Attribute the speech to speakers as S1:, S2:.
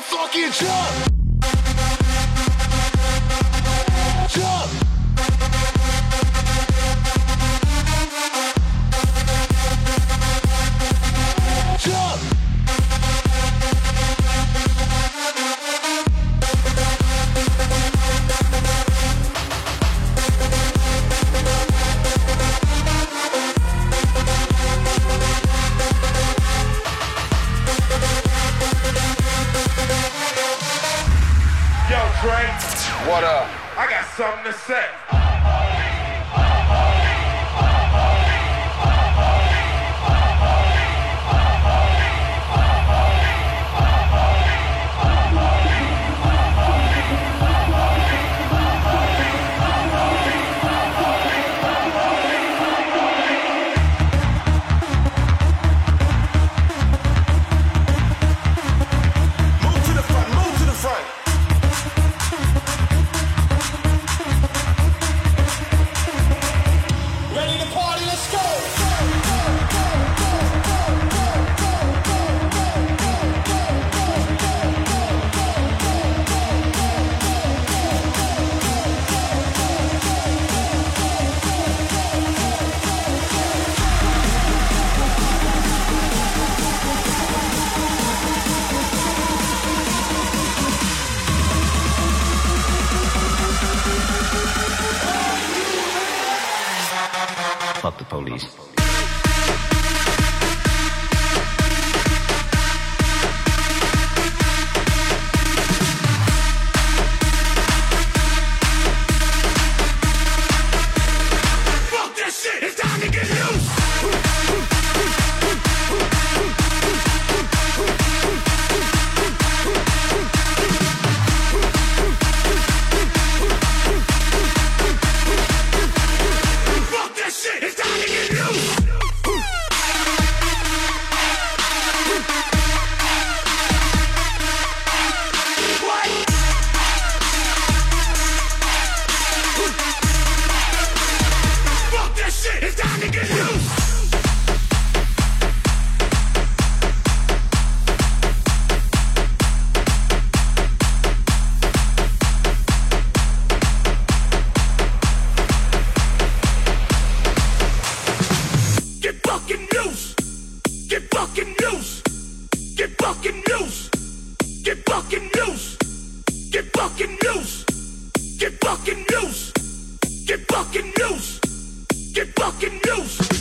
S1: fucking jump.
S2: Dre. What up? I got something to say. Fuck
S1: the police. fucking loose. Get fucking loose. Get fucking loose!